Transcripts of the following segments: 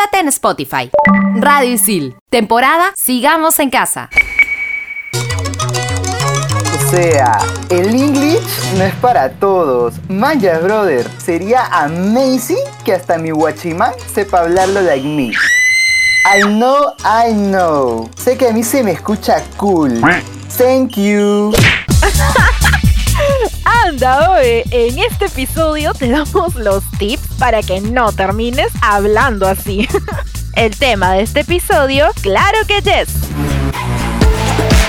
Quédate en Spotify. Radio Isil. Temporada Sigamos en Casa. O sea, el English no es para todos. Maya, brother. Sería amazing que hasta mi guachimán sepa hablarlo like me. I know, I know. Sé que a mí se me escucha cool. Thank you. Anda, oye, en este episodio te damos los tips para que no termines hablando así. El tema de este episodio, claro que yes.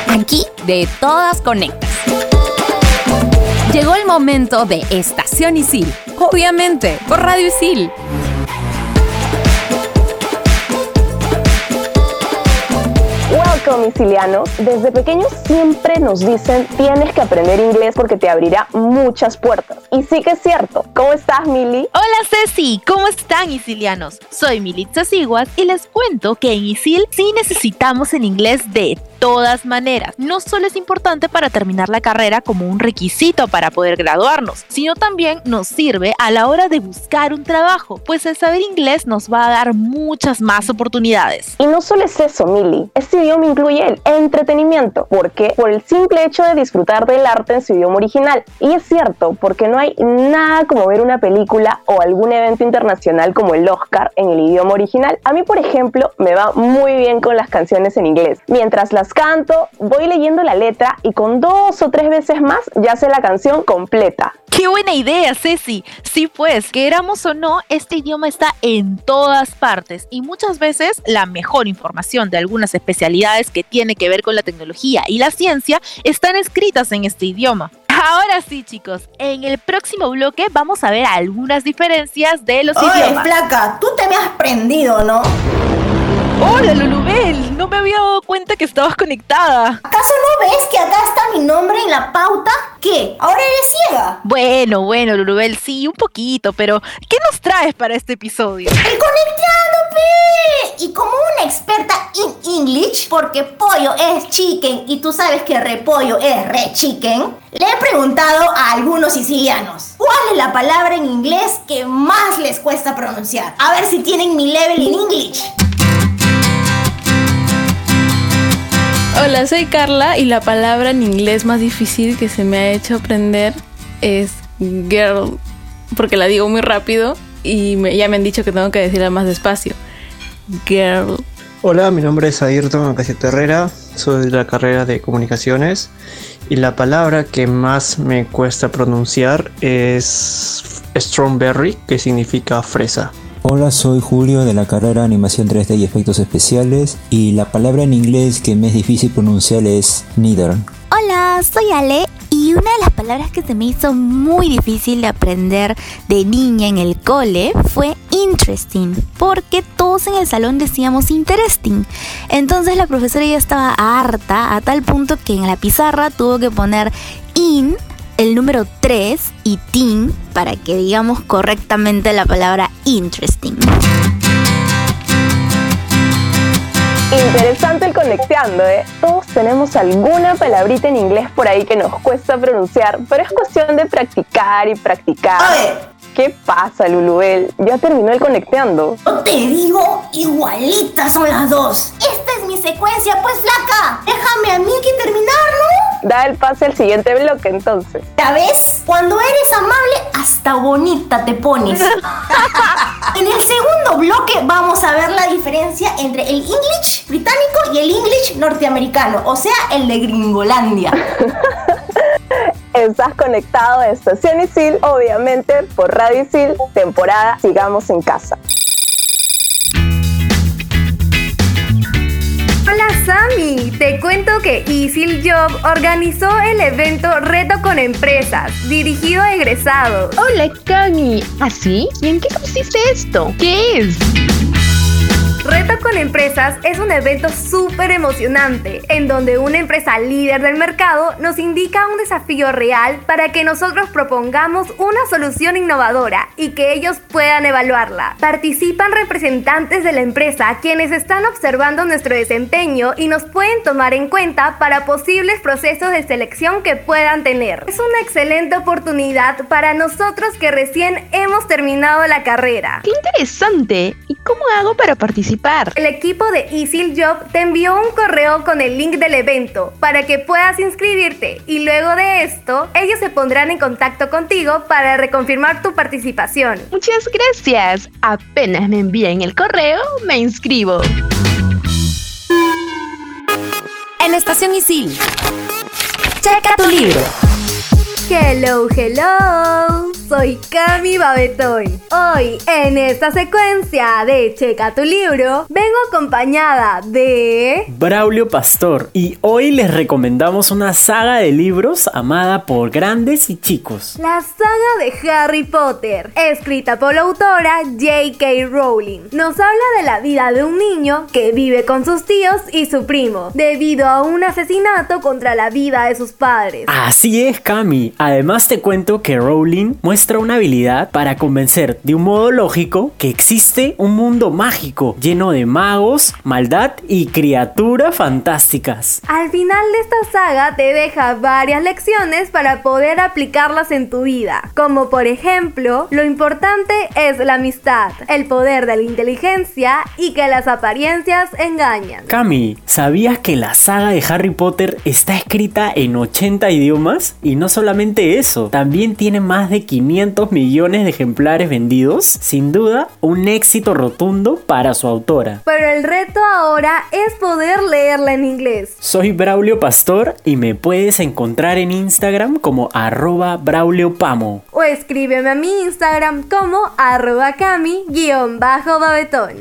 Aquí de todas conectas. Llegó el momento de Estación Isil. Obviamente, por Radio Isil. Domicilianos, desde pequeños siempre nos dicen tienes que aprender inglés porque te abrirá muchas puertas. Y sí que es cierto. ¿Cómo estás, Mili? Hola, Ceci. ¿Cómo están, isilianos? Soy Militza Siguas y les cuento que en Isil sí necesitamos el inglés de todas maneras. No solo es importante para terminar la carrera como un requisito para poder graduarnos, sino también nos sirve a la hora de buscar un trabajo, pues el saber inglés nos va a dar muchas más oportunidades. Y no solo es eso, Mili. Este idioma el entretenimiento, porque por el simple hecho de disfrutar del arte en su idioma original. Y es cierto, porque no hay nada como ver una película o algún evento internacional como el Oscar en el idioma original. A mí, por ejemplo, me va muy bien con las canciones en inglés. Mientras las canto, voy leyendo la letra y con dos o tres veces más ya sé la canción completa. ¡Qué buena idea, Ceci! Sí, pues, queramos o no, este idioma está en todas partes y muchas veces la mejor información de algunas especialidades que tiene que ver con la tecnología y la ciencia están escritas en este idioma. Ahora sí, chicos, en el próximo bloque vamos a ver algunas diferencias de los Oye, idiomas. flaca, tú te me has prendido, ¿no? Hola, Lulubel, no me había dado cuenta que estabas conectada. ¿Acaso no ves que acá está mi nombre en la pauta? ¿Qué? ¿Ahora eres ciega? Bueno, bueno, Lulubel, sí, un poquito, pero ¿qué nos traes para este episodio? ¡El conectando, pe! Y como una experta en English, porque pollo es chicken y tú sabes que repollo es re chicken, le he preguntado a algunos sicilianos cuál es la palabra en inglés que más les cuesta pronunciar. A ver si tienen mi level en English. Hola, soy Carla y la palabra en inglés más difícil que se me ha hecho aprender es girl, porque la digo muy rápido y ya me han dicho que tengo que decirla más despacio. Girl. Hola, mi nombre es Ayrton Acasieta Herrera, soy de la carrera de comunicaciones y la palabra que más me cuesta pronunciar es strawberry, que significa fresa. Hola, soy Julio de la carrera de Animación 3D y Efectos Especiales y la palabra en inglés que me es difícil pronunciar es neither. Hola, soy Ale y una de las palabras que se me hizo muy difícil de aprender de niña en el cole fue interesting, porque todos en el salón decíamos interesting. Entonces la profesora ya estaba harta a tal punto que en la pizarra tuvo que poner in el número 3 y tin para que digamos correctamente la palabra interesting. Interesante el conecteando, ¿eh? Todos tenemos alguna palabrita en inglés por ahí que nos cuesta pronunciar, pero es cuestión de practicar y practicar. Oye, ¿Qué pasa, Lulubel? Ya terminó el conecteando. no te digo, igualitas son las dos. Esta es mi secuencia, pues flaca. Déjame a mí que terminarlo. Da el pase al siguiente bloque entonces. ¿Ya ves? Cuando eres amable, hasta bonita te pones. en el segundo bloque vamos a ver la diferencia entre el English británico y el English norteamericano, o sea, el de Gringolandia. Estás conectado a Estación Isil, obviamente por Radio Isil, temporada Sigamos en Casa. Hola Sami, te cuento que Isil Job organizó el evento Reto con Empresas, dirigido a egresados. Hola Cami, ¿así? ¿Y en qué consiste esto? ¿Qué es? Reto con Empresas es un evento súper emocionante, en donde una empresa líder del mercado nos indica un desafío real para que nosotros propongamos una solución innovadora y que ellos puedan evaluarla. Participan representantes de la empresa quienes están observando nuestro desempeño y nos pueden tomar en cuenta para posibles procesos de selección que puedan tener. Es una excelente oportunidad para nosotros que recién hemos terminado la carrera. ¡Qué interesante! ¿Y cómo hago para participar? El equipo de Easy Job te envió un correo con el link del evento para que puedas inscribirte y luego de esto ellos se pondrán en contacto contigo para reconfirmar tu participación. Muchas gracias. Apenas me envíen el correo, me inscribo. En Estación Isil. Checa tu libro. Hello, hello. Soy Cami Babetoy. Hoy, en esta secuencia de Checa tu libro, vengo acompañada de. Braulio Pastor. Y hoy les recomendamos una saga de libros amada por grandes y chicos. La saga de Harry Potter, escrita por la autora J.K. Rowling. Nos habla de la vida de un niño que vive con sus tíos y su primo, debido a un asesinato contra la vida de sus padres. Así es, Cami. Además te cuento que Rowling muestra una habilidad para convencer de un modo lógico que existe un mundo mágico lleno de magos, maldad y criaturas fantásticas. Al final de esta saga te deja varias lecciones para poder aplicarlas en tu vida, como por ejemplo, lo importante es la amistad, el poder de la inteligencia y que las apariencias engañan. Cami, ¿sabías que la saga de Harry Potter está escrita en 80 idiomas? Y no solamente eso, también tiene más de 500 millones de ejemplares vendidos. Sin duda, un éxito rotundo para su autora. Pero el reto ahora es poder leerla en inglés. Soy Braulio Pastor y me puedes encontrar en Instagram como arroba Braulio Pamo. O escríbeme a mi Instagram como arroba cami-babetón.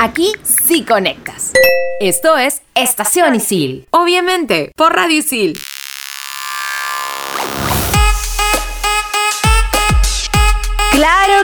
Aquí sí conectas. Esto es Estación Isil. Obviamente, por Radio Isil.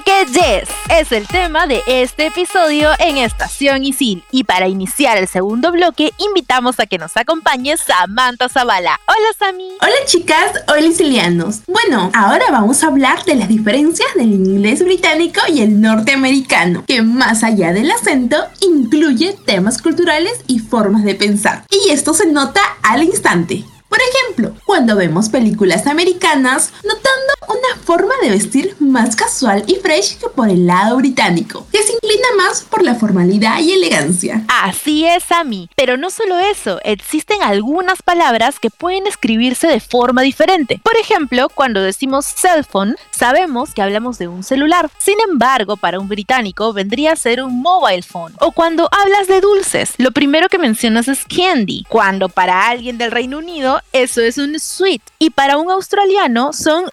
Que yes, es el tema de este episodio en Estación Isil. Y para iniciar el segundo bloque, invitamos a que nos acompañe Samantha Zavala. Hola Sami. Hola chicas, hola isilianos. Bueno, ahora vamos a hablar de las diferencias del inglés británico y el norteamericano, que más allá del acento, incluye temas culturales y formas de pensar. Y esto se nota al instante. Por ejemplo, cuando vemos películas americanas, notando una forma de vestir más casual y fresh que por el lado británico, que se inclina más por la formalidad y elegancia. Así es, Ami. Pero no solo eso, existen algunas palabras que pueden escribirse de forma diferente. Por ejemplo, cuando decimos cell phone, sabemos que hablamos de un celular. Sin embargo, para un británico vendría a ser un mobile phone. O cuando hablas de dulces, lo primero que mencionas es candy, cuando para alguien del Reino Unido eso es un sweet y para un australiano son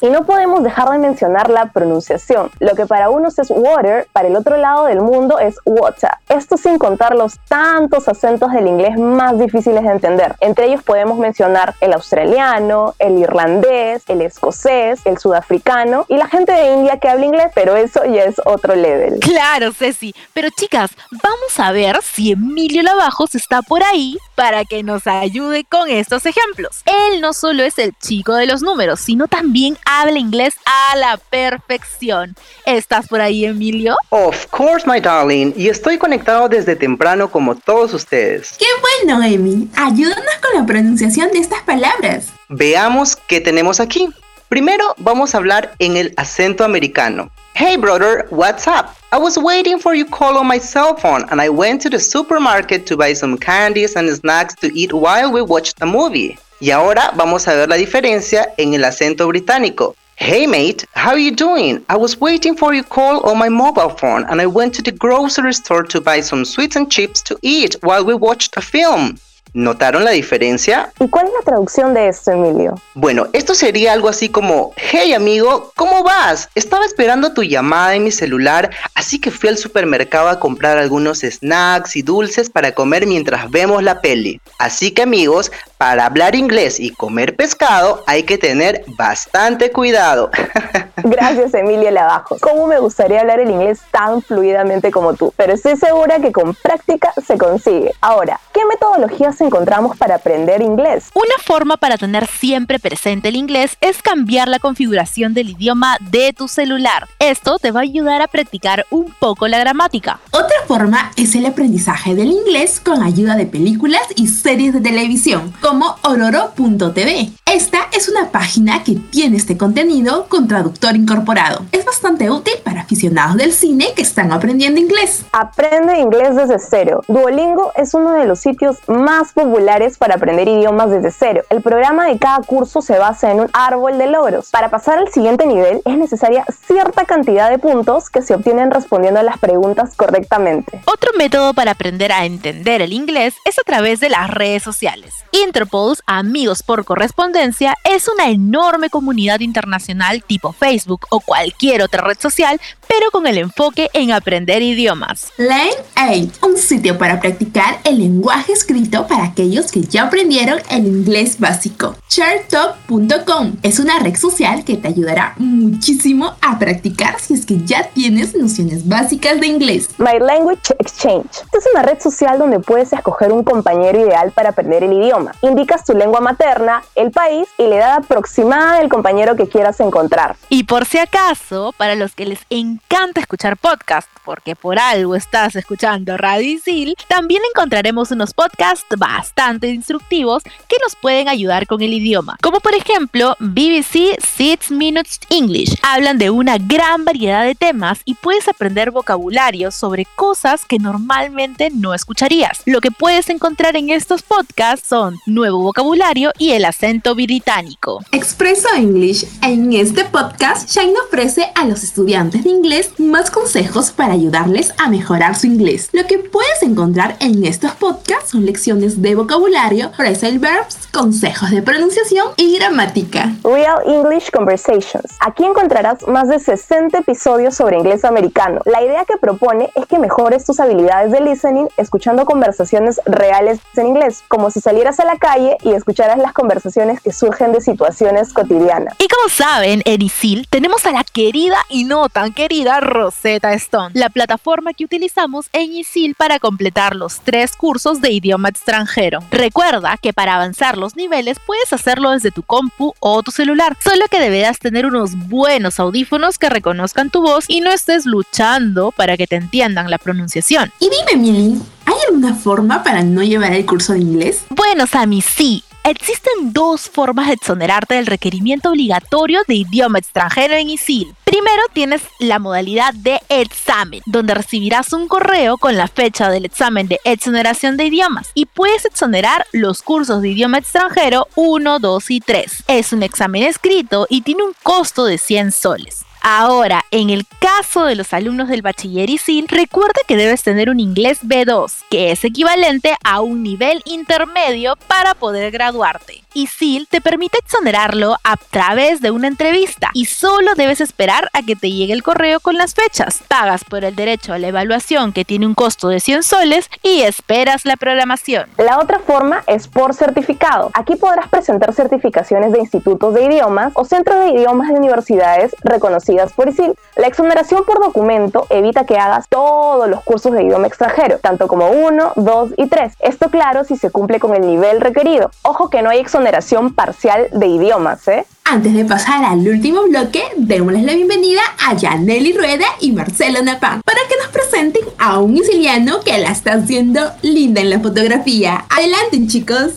Y no podemos dejar de mencionar la pronunciación. Lo que para unos es water, para el otro lado del mundo es water. Esto sin contar los tantos acentos del inglés más difíciles de entender. Entre ellos podemos mencionar el australiano, el irlandés, el escocés, el sudafricano y la gente de India que habla inglés, pero eso ya es otro level. Claro, Ceci. Pero chicas, vamos a ver si Emilio Lavajos está por ahí para que nos ayude con estos ejemplos. Él no solo es el chico de los números, sino también habla inglés a la perfección. ¿Estás por ahí, Emilio? Of course, my darling. Y estoy conectado desde temprano como todos ustedes. ¡Qué bueno, Emi! Ayúdanos con la pronunciación de estas palabras. Veamos qué tenemos aquí. Primero vamos a hablar en el acento americano. Hey brother, what's up? I was waiting for your call on my cell phone and I went to the supermarket to buy some candies and snacks to eat while we watched a movie. Y ahora vamos a ver la diferencia en el acento británico. Hey mate, how you doing? I was waiting for your call on my mobile phone and I went to the grocery store to buy some sweets and chips to eat while we watched a film. ¿Notaron la diferencia? ¿Y cuál es la traducción de esto, Emilio? Bueno, esto sería algo así como, hey amigo, ¿cómo vas? Estaba esperando tu llamada en mi celular, así que fui al supermercado a comprar algunos snacks y dulces para comer mientras vemos la peli. Así que amigos, para hablar inglés y comer pescado hay que tener bastante cuidado. Gracias, Emilia Lavajo. ¿Cómo me gustaría hablar el inglés tan fluidamente como tú? Pero estoy segura que con práctica se consigue. Ahora, ¿qué metodologías encontramos para aprender inglés? Una forma para tener siempre presente el inglés es cambiar la configuración del idioma de tu celular. Esto te va a ayudar a practicar un poco la gramática. Otra forma es el aprendizaje del inglés con ayuda de películas y series de televisión, como ororo.tv. Esta es una página que tiene este contenido con traductor incorporado. Es bastante útil para aficionados del cine que están aprendiendo inglés. Aprende inglés desde cero. Duolingo es uno de los sitios más populares para aprender idiomas desde cero. El programa de cada curso se basa en un árbol de logros. Para pasar al siguiente nivel es necesaria cierta cantidad de puntos que se obtienen respondiendo a las preguntas correctamente. Otro método para aprender a entender el inglés es a través de las redes sociales. Interpols, Amigos por Correspondencia, es una enorme comunidad internacional tipo Facebook o cualquier otra red social, pero con el enfoque en aprender idiomas. Lane 8, un sitio para practicar el lenguaje escrito para aquellos que ya aprendieron el inglés básico. Chartop.com es una red social que te ayudará muchísimo a practicar si es que ya tienes nociones básicas de inglés. My Language Exchange. Es una red social donde puedes escoger un compañero ideal para aprender el idioma. Indicas tu lengua materna, el país y la edad aproximada del compañero que quieras encontrar. Y por si acaso, para los que les encanta escuchar podcast, porque por algo estás escuchando Radio Isil, también encontraremos unos podcasts bastante instructivos que nos pueden ayudar con el idioma. Como por ejemplo, BBC 6 Minutes English. Hablan de una gran variedad de temas y puedes aprender vocabulario sobre cosas que normalmente no escucharías. Lo que puedes encontrar en estos podcasts son nuevo vocabulario y el acento británico. Expreso English. En este podcast, Shine ofrece a los estudiantes de inglés más consejos para ayudarles a mejorar su inglés. Lo que puedes encontrar en estos podcasts son lecciones de vocabulario, phrasal verbs, consejos de pronunciación y gramática. Real English Conversations. Aquí encontrarás más de 60 episodios sobre inglés americano. La idea que propone es que mejores tus habilidades de listening escuchando conversaciones reales en inglés, como si salieras a la calle y escucharas las conversaciones que surgen de situaciones cotidianas. Y como saben, en ISIL tenemos a la querida y no tan querida Rosetta Stone, la plataforma que utilizamos en ISIL para completar los tres cursos de idioma extranjero. Recuerda que para avanzar los niveles puedes hacerlo desde tu compu o tu celular, solo que deberás tener unos buenos audífonos que reconozcan tu voz y no estés luchando para que te entiendan la pronunciación. Y dime, Mili, ¿hay alguna forma para no llevar el curso de inglés? Bueno, Sammy, sí. Existen dos formas de exonerarte del requerimiento obligatorio de idioma extranjero en ISIL. Primero tienes la modalidad de examen, donde recibirás un correo con la fecha del examen de exoneración de idiomas y puedes exonerar los cursos de idioma extranjero 1, 2 y 3. Es un examen escrito y tiene un costo de 100 soles. Ahora, en el caso de los alumnos del bachiller ISIL, recuerda que debes tener un inglés B2, que es equivalente a un nivel intermedio para poder graduarte. ISIL te permite exonerarlo a través de una entrevista y solo debes esperar a que te llegue el correo con las fechas. Pagas por el derecho a la evaluación que tiene un costo de 100 soles y esperas la programación. La otra forma es por certificado. Aquí podrás presentar certificaciones de institutos de idiomas o centros de idiomas de universidades reconocidas por ISIL. La exoneración por documento evita que hagas todos los cursos de idioma extranjero, tanto como 1, 2 y 3. Esto claro si se cumple con el nivel requerido. Ojo que no hay exoneración parcial de idiomas, ¿eh? Antes de pasar al último bloque, démosles la bienvenida a Yaneli Rueda y Marcelo Napán para que nos presenten a un isiliano que la está haciendo linda en la fotografía. Adelante, chicos.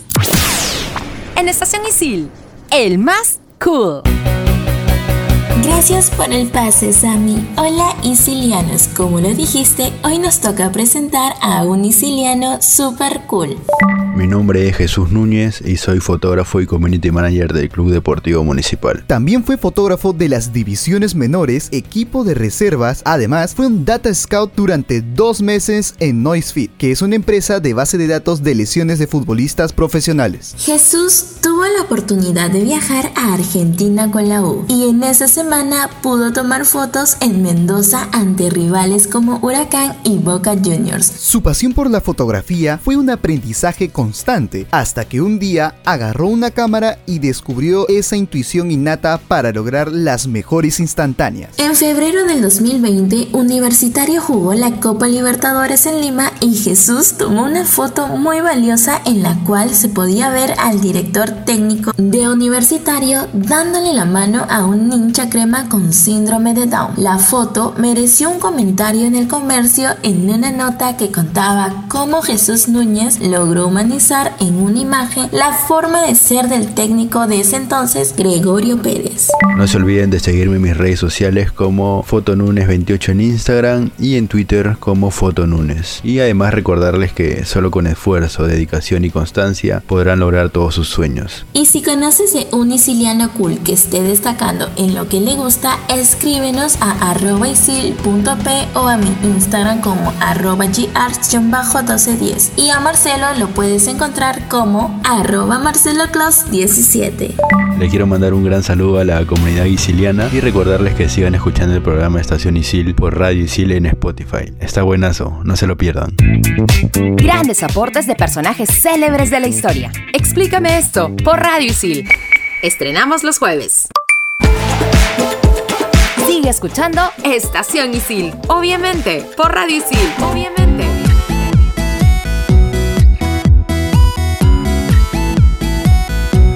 En Estación Isil, el más cool. Gracias por el pase, Sammy. Hola, isilianos. Como lo dijiste, hoy nos toca presentar a un isiliano super cool. Mi nombre es Jesús Núñez y soy fotógrafo y community manager del Club Deportivo Municipal. También fue fotógrafo de las divisiones menores, equipo de reservas. Además, fue un data scout durante dos meses en Noisefit, que es una empresa de base de datos de lesiones de futbolistas profesionales. Jesús tuvo la oportunidad de viajar a Argentina con la U y en esa semana pudo tomar fotos en Mendoza ante rivales como Huracán y Boca Juniors. Su pasión por la fotografía fue un aprendizaje hasta que un día agarró una cámara y descubrió esa intuición innata para lograr las mejores instantáneas. En febrero del 2020, Universitario jugó la Copa Libertadores en Lima y Jesús tomó una foto muy valiosa en la cual se podía ver al director técnico de Universitario dándole la mano a un hincha crema con síndrome de Down. La foto mereció un comentario en el comercio en una nota que contaba cómo Jesús Núñez logró humanizar en una imagen la forma de ser del técnico de ese entonces, Gregorio Pérez. No se olviden de seguirme en mis redes sociales como Fotonunes28 en Instagram y en Twitter como Fotonunes. Y además recordarles que solo con esfuerzo, dedicación y constancia podrán lograr todos sus sueños. Y si conoces de un isiliano cool que esté destacando en lo que le gusta, escríbenos a arroba isil.p o a mi Instagram como arroba gars-1210. Y a Marcelo lo puedes encontrar como arroba marceloclaus17. Le quiero mandar un gran saludo a la comunidad isiliana y recordarles que sigan escuchando el programa Estación Isil por Radio Isil en Spotify. Está buenazo, no se lo pierdan. Grandes aportes de personajes célebres de la historia. Explícame esto por Radio Isil. Estrenamos los jueves. Sigue escuchando Estación Isil. Obviamente, por Radio Isil. Obviamente.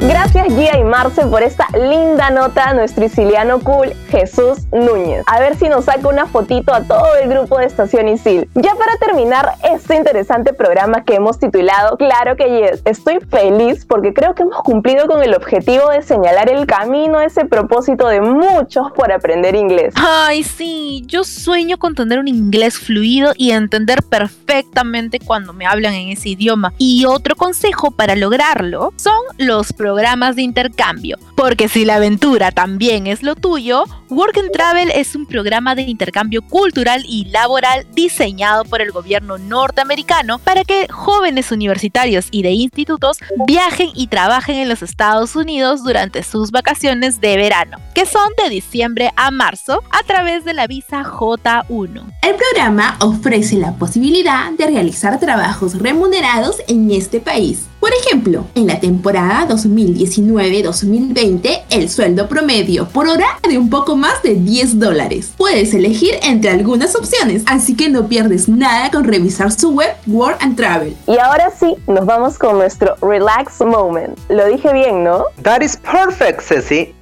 Gracias Gia y Marce por esta linda nota a nuestro siciliano cool Jesús Núñez. A ver si nos saca una fotito a todo el grupo de Estación Isil. Ya para terminar este interesante programa que hemos titulado Claro que yes, estoy feliz porque creo que hemos cumplido con el objetivo de señalar el camino a ese propósito de muchos por aprender inglés. Ay, sí, yo sueño con tener un inglés fluido y entender perfectamente cuando me hablan en ese idioma. Y otro consejo para lograrlo son los programas de intercambio. Porque si la aventura también es lo tuyo, Work and Travel es un programa de intercambio cultural y laboral diseñado por el gobierno norteamericano para que jóvenes universitarios y de institutos viajen y trabajen en los Estados Unidos durante sus vacaciones de verano, que son de diciembre a marzo a través de la visa J1. El programa ofrece la posibilidad de realizar trabajos remunerados en este país. Por ejemplo, en la temporada 2019-2020, el sueldo promedio por hora de un poco más de 10 dólares. Puedes elegir entre algunas opciones, así que no pierdes nada con revisar su web Work and Travel. Y ahora sí, nos vamos con nuestro Relax Moment. Lo dije bien, ¿no? That is perfect, Ceci.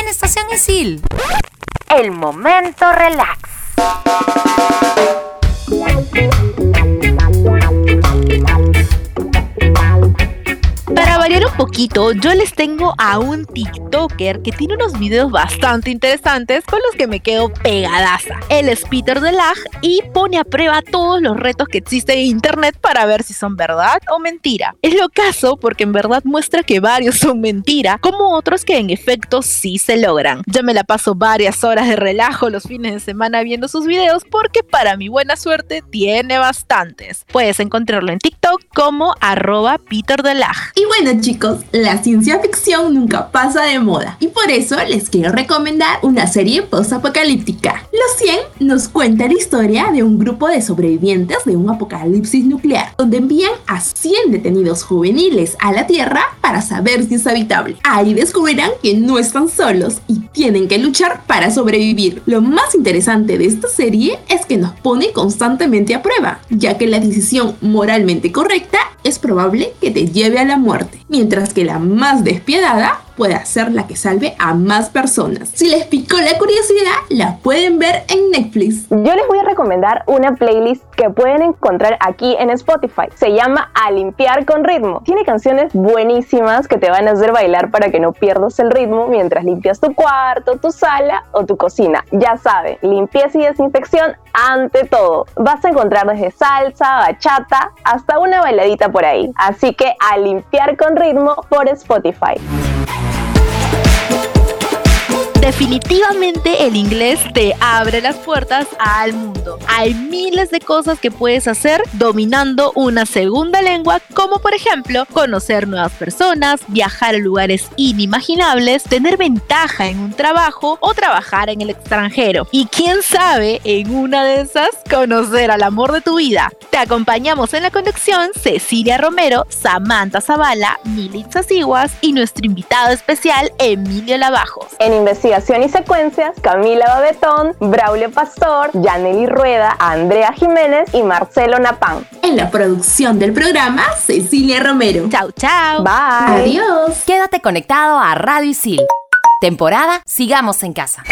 En Estación Isil. El momento relax. Yo les tengo a un TikToker que tiene unos videos bastante interesantes con los que me quedo pegadaza. Él es Peter Delag y pone a prueba todos los retos que existen en internet para ver si son verdad o mentira. Es lo caso porque en verdad muestra que varios son mentira, como otros que en efecto sí se logran. Yo me la paso varias horas de relajo los fines de semana viendo sus videos porque para mi buena suerte tiene bastantes. Puedes encontrarlo en TikTok como arroba Peter Delag. Y bueno chicos, la ciencia ficción nunca pasa de moda y por eso les quiero recomendar una serie post-apocalíptica. Los 100 nos cuenta la historia de un grupo de sobrevivientes de un apocalipsis nuclear, donde envían a 100 detenidos juveniles a la Tierra para saber si es habitable. Ahí descubrirán que no están solos y tienen que luchar para sobrevivir. Lo más interesante de esta serie es que nos pone constantemente a prueba, ya que la decisión moralmente correcta es probable que te lleve a la muerte, mientras que la más despiadada puede ser la que salve a más personas. Si les picó la curiosidad, la pueden ver en Netflix. Yo les voy a recomendar una playlist que pueden encontrar aquí en Spotify. Se llama A Limpiar con Ritmo. Tiene canciones buenísimas que te van a hacer bailar para que no pierdas el ritmo mientras limpias tu cuarto, tu sala o tu cocina. Ya saben, limpieza y desinfección ante todo. Vas a encontrar desde salsa, bachata, hasta una bailadita por ahí. Así que a limpiar con ritmo por Spotify. Definitivamente el inglés te abre las puertas al mundo. Hay miles de cosas que puedes hacer dominando una segunda lengua, como por ejemplo conocer nuevas personas, viajar a lugares inimaginables, tener ventaja en un trabajo o trabajar en el extranjero. Y quién sabe, en una de esas, conocer al amor de tu vida. Te acompañamos en la conexión Cecilia Romero, Samantha Zavala, Militza Siguas y nuestro invitado especial Emilio Lavajos. En investigación y secuencias, Camila Babetón, Braulio Pastor, Yaneli Rueda, Andrea Jiménez y Marcelo Napán. En la producción del programa, Cecilia Romero. Chau, chau. Bye. Adiós. Quédate conectado a Radio Isil. Temporada Sigamos en Casa.